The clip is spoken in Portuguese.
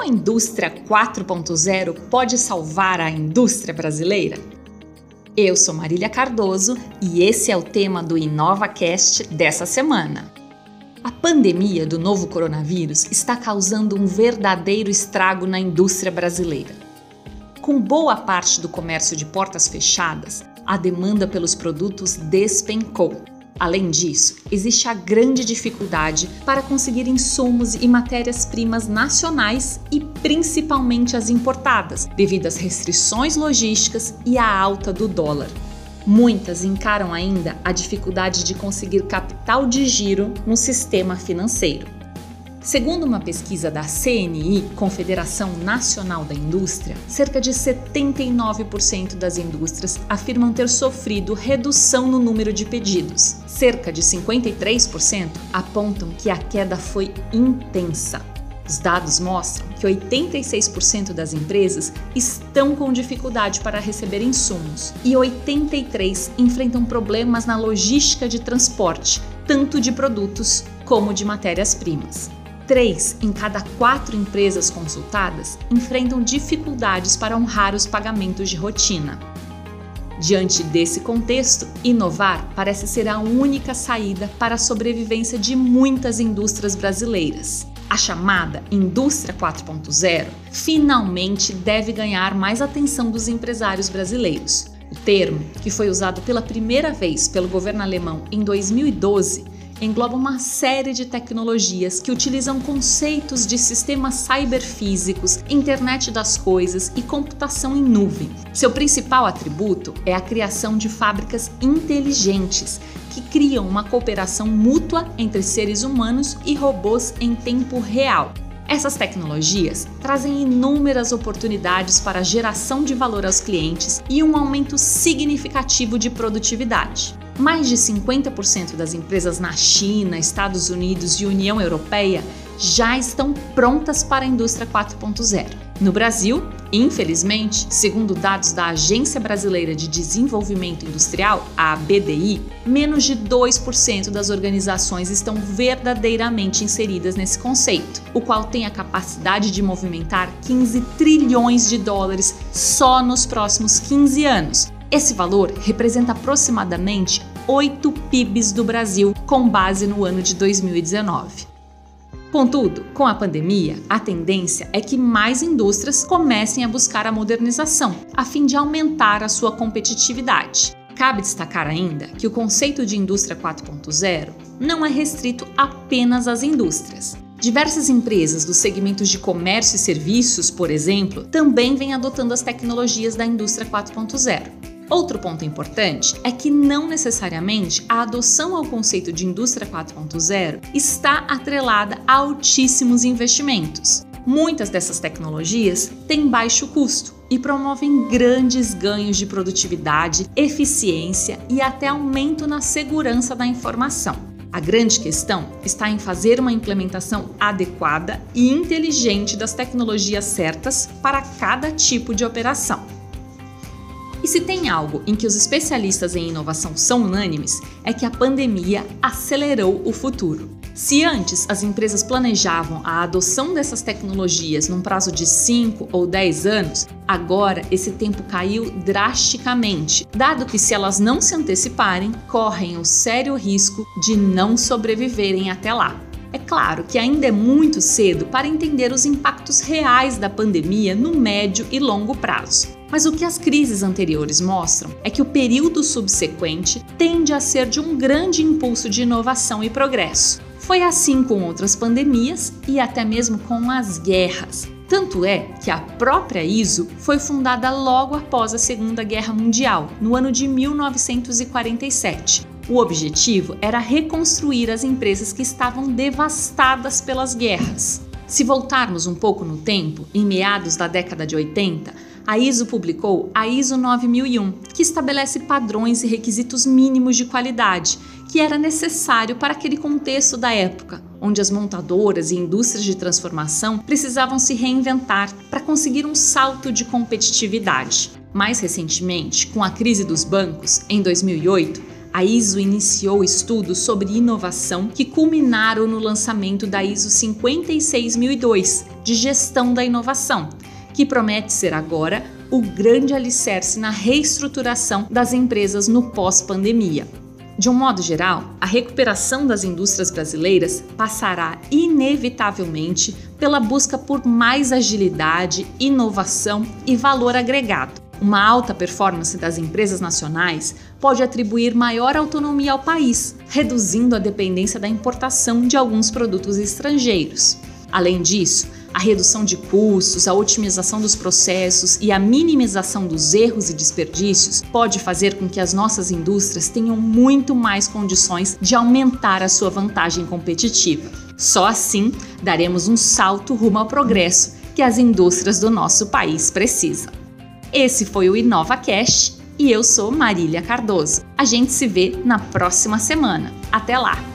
Como a indústria 4.0 pode salvar a indústria brasileira? Eu sou Marília Cardoso e esse é o tema do InovaCast dessa semana. A pandemia do novo coronavírus está causando um verdadeiro estrago na indústria brasileira. Com boa parte do comércio de portas fechadas, a demanda pelos produtos despencou Além disso, existe a grande dificuldade para conseguir insumos e matérias-primas nacionais e principalmente as importadas, devido às restrições logísticas e à alta do dólar. Muitas encaram ainda a dificuldade de conseguir capital de giro no sistema financeiro. Segundo uma pesquisa da CNI, Confederação Nacional da Indústria, cerca de 79% das indústrias afirmam ter sofrido redução no número de pedidos. Cerca de 53% apontam que a queda foi intensa. Os dados mostram que 86% das empresas estão com dificuldade para receber insumos e 83% enfrentam problemas na logística de transporte, tanto de produtos como de matérias-primas. Três em cada quatro empresas consultadas enfrentam dificuldades para honrar os pagamentos de rotina. Diante desse contexto, inovar parece ser a única saída para a sobrevivência de muitas indústrias brasileiras. A chamada Indústria 4.0 finalmente deve ganhar mais atenção dos empresários brasileiros. O termo, que foi usado pela primeira vez pelo governo alemão em 2012, engloba uma série de tecnologias que utilizam conceitos de sistemas cyberfísicos, internet das coisas e computação em nuvem. Seu principal atributo é a criação de fábricas inteligentes que criam uma cooperação mútua entre seres humanos e robôs em tempo real. Essas tecnologias trazem inúmeras oportunidades para a geração de valor aos clientes e um aumento significativo de produtividade. Mais de 50% das empresas na China, Estados Unidos e União Europeia já estão prontas para a indústria 4.0. No Brasil, infelizmente, segundo dados da Agência Brasileira de Desenvolvimento Industrial, a ABDI, menos de 2% das organizações estão verdadeiramente inseridas nesse conceito, o qual tem a capacidade de movimentar 15 trilhões de dólares só nos próximos 15 anos. Esse valor representa aproximadamente 8 PIBs do Brasil, com base no ano de 2019. Contudo, com a pandemia, a tendência é que mais indústrias comecem a buscar a modernização, a fim de aumentar a sua competitividade. Cabe destacar ainda que o conceito de indústria 4.0 não é restrito apenas às indústrias. Diversas empresas dos segmentos de comércio e serviços, por exemplo, também vêm adotando as tecnologias da indústria 4.0. Outro ponto importante é que não necessariamente a adoção ao conceito de indústria 4.0 está atrelada a altíssimos investimentos. Muitas dessas tecnologias têm baixo custo e promovem grandes ganhos de produtividade, eficiência e até aumento na segurança da informação. A grande questão está em fazer uma implementação adequada e inteligente das tecnologias certas para cada tipo de operação. E se tem algo em que os especialistas em inovação são unânimes, é que a pandemia acelerou o futuro. Se antes as empresas planejavam a adoção dessas tecnologias num prazo de 5 ou 10 anos, agora esse tempo caiu drasticamente, dado que se elas não se anteciparem, correm o sério risco de não sobreviverem até lá. É claro que ainda é muito cedo para entender os impactos reais da pandemia no médio e longo prazo. Mas o que as crises anteriores mostram é que o período subsequente tende a ser de um grande impulso de inovação e progresso. Foi assim com outras pandemias e até mesmo com as guerras. Tanto é que a própria ISO foi fundada logo após a Segunda Guerra Mundial, no ano de 1947, o objetivo era reconstruir as empresas que estavam devastadas pelas guerras. Se voltarmos um pouco no tempo, em meados da década de 80, a ISO publicou a ISO 9001, que estabelece padrões e requisitos mínimos de qualidade, que era necessário para aquele contexto da época, onde as montadoras e indústrias de transformação precisavam se reinventar para conseguir um salto de competitividade. Mais recentemente, com a crise dos bancos, em 2008, a ISO iniciou estudos sobre inovação que culminaram no lançamento da ISO 56002 de gestão da inovação, que promete ser agora o grande alicerce na reestruturação das empresas no pós-pandemia. De um modo geral, a recuperação das indústrias brasileiras passará inevitavelmente pela busca por mais agilidade, inovação e valor agregado. Uma alta performance das empresas nacionais pode atribuir maior autonomia ao país, reduzindo a dependência da importação de alguns produtos estrangeiros. Além disso, a redução de custos, a otimização dos processos e a minimização dos erros e desperdícios pode fazer com que as nossas indústrias tenham muito mais condições de aumentar a sua vantagem competitiva. Só assim daremos um salto rumo ao progresso que as indústrias do nosso país precisam. Esse foi o InovaCast e eu sou Marília Cardoso. A gente se vê na próxima semana. Até lá!